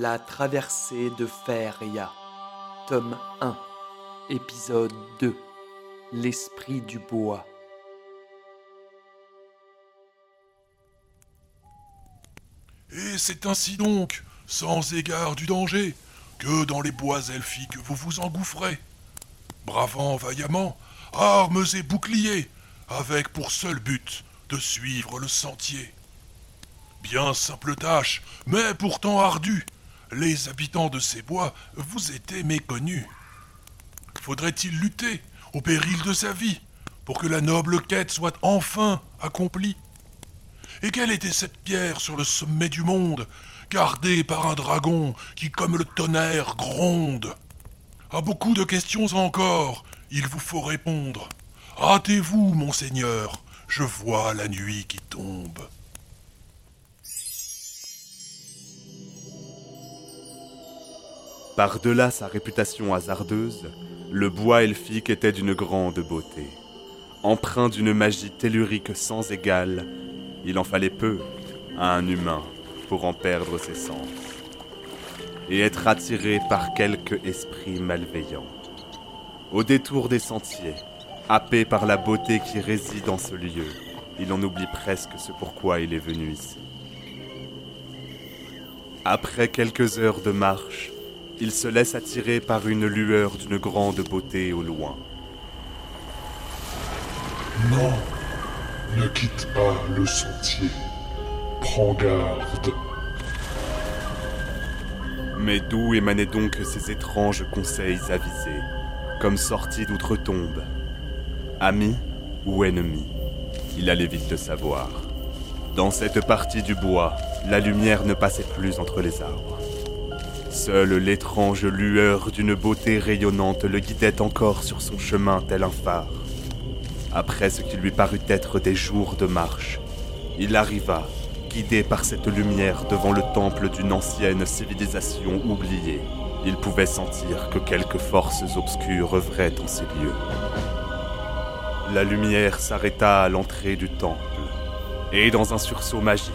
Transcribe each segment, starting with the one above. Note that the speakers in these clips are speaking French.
La traversée de Feria, tome 1, épisode 2, L'esprit du bois. Et c'est ainsi donc, sans égard du danger, que dans les bois elfiques vous vous engouffrez, bravant vaillamment armes et boucliers, avec pour seul but de suivre le sentier. Bien simple tâche, mais pourtant ardue. Les habitants de ces bois vous étaient méconnus. Faudrait-il lutter, au péril de sa vie, pour que la noble quête soit enfin accomplie? Et quelle était cette pierre sur le sommet du monde, gardée par un dragon qui, comme le tonnerre, gronde? À beaucoup de questions encore, il vous faut répondre. Hâtez-vous, monseigneur, je vois la nuit qui tombe. Par-delà sa réputation hasardeuse, le bois elfique était d'une grande beauté. Empreint d'une magie tellurique sans égale, il en fallait peu à un humain pour en perdre ses sens et être attiré par quelque esprit malveillant. Au détour des sentiers, happé par la beauté qui réside en ce lieu, il en oublie presque ce pourquoi il est venu ici. Après quelques heures de marche, il se laisse attirer par une lueur d'une grande beauté au loin. Non, ne quitte pas le sentier. Prends garde. Mais d'où émanaient donc ces étranges conseils avisés, comme sortis d'outre-tombe? Amis ou ennemis Il allait vite le savoir. Dans cette partie du bois, la lumière ne passait plus entre les arbres. Seule l'étrange lueur d'une beauté rayonnante le guidait encore sur son chemin tel un phare. Après ce qui lui parut être des jours de marche, il arriva, guidé par cette lumière devant le temple d'une ancienne civilisation oubliée. Il pouvait sentir que quelques forces obscures œuvraient en ces lieux. La lumière s'arrêta à l'entrée du temple, et dans un sursaut magique,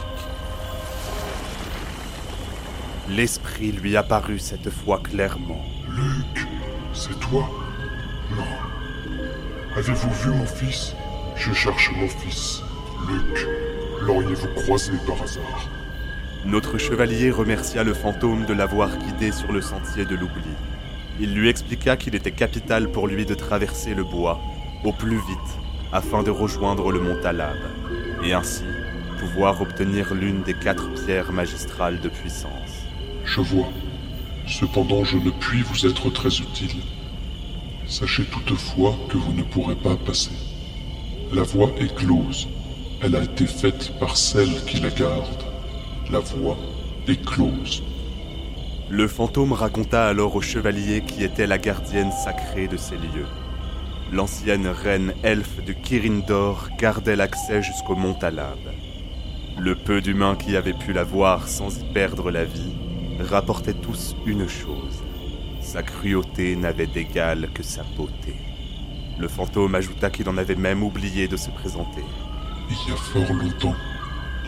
L'esprit lui apparut cette fois clairement. Luc, c'est toi? Non. Avez-vous vu mon fils? Je cherche mon fils. Luc, l'auriez-vous croisé par hasard? Notre chevalier remercia le fantôme de l'avoir guidé sur le sentier de l'oubli. Il lui expliqua qu'il était capital pour lui de traverser le bois au plus vite afin de rejoindre le mont Talab et ainsi pouvoir obtenir l'une des quatre pierres magistrales de puissance. Je vois. Cependant, je ne puis vous être très utile. Sachez toutefois que vous ne pourrez pas passer. La voie est close. Elle a été faite par celle qui la garde. La voie est close. Le fantôme raconta alors au chevalier qui était la gardienne sacrée de ces lieux. L'ancienne reine elfe de Kirindor gardait l'accès jusqu'au mont Talab. Le peu d'humains qui avaient pu la voir sans y perdre la vie rapportaient tous une chose. Sa cruauté n'avait d'égal que sa beauté. Le fantôme ajouta qu'il en avait même oublié de se présenter. Il y a fort longtemps,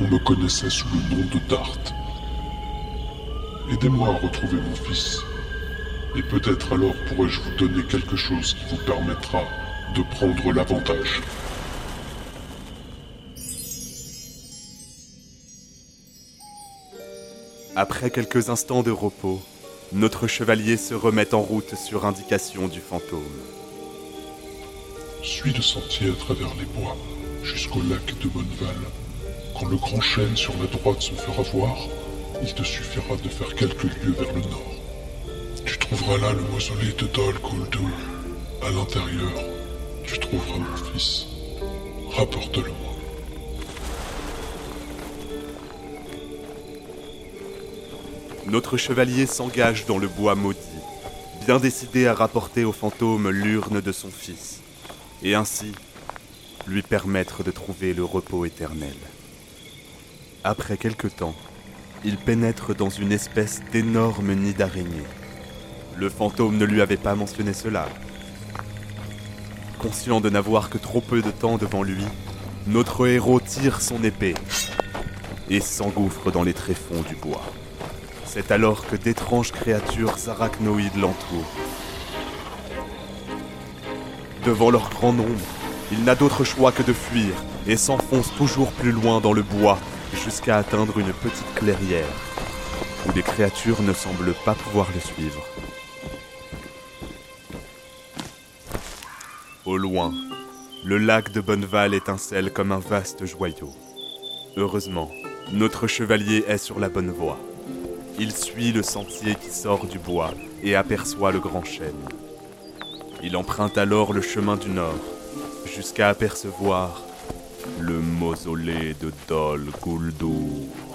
on me connaissait sous le nom de Dart. Aidez-moi à retrouver mon fils. Et peut-être alors pourrais-je vous donner quelque chose qui vous permettra de prendre l'avantage. Après quelques instants de repos, notre chevalier se remet en route sur indication du fantôme. Suis le sentier à travers les bois jusqu'au lac de Bonneval. Quand le grand chêne sur la droite se fera voir, il te suffira de faire quelques lieues vers le nord. Tu trouveras là le mausolée de Dol. À l'intérieur, tu trouveras mon fils. Rapporte-le-moi. Notre chevalier s'engage dans le bois maudit, bien décidé à rapporter au fantôme l'urne de son fils, et ainsi lui permettre de trouver le repos éternel. Après quelque temps, il pénètre dans une espèce d'énorme nid d'araignée. Le fantôme ne lui avait pas mentionné cela. Conscient de n'avoir que trop peu de temps devant lui, notre héros tire son épée et s'engouffre dans les tréfonds du bois. C'est alors que d'étranges créatures arachnoïdes l'entourent. Devant leur grand nombre, il n'a d'autre choix que de fuir et s'enfonce toujours plus loin dans le bois jusqu'à atteindre une petite clairière où les créatures ne semblent pas pouvoir le suivre. Au loin, le lac de Bonneval étincelle comme un vaste joyau. Heureusement, notre chevalier est sur la bonne voie. Il suit le sentier qui sort du bois et aperçoit le grand chêne. Il emprunte alors le chemin du nord, jusqu'à apercevoir le mausolée de Dol Guldur.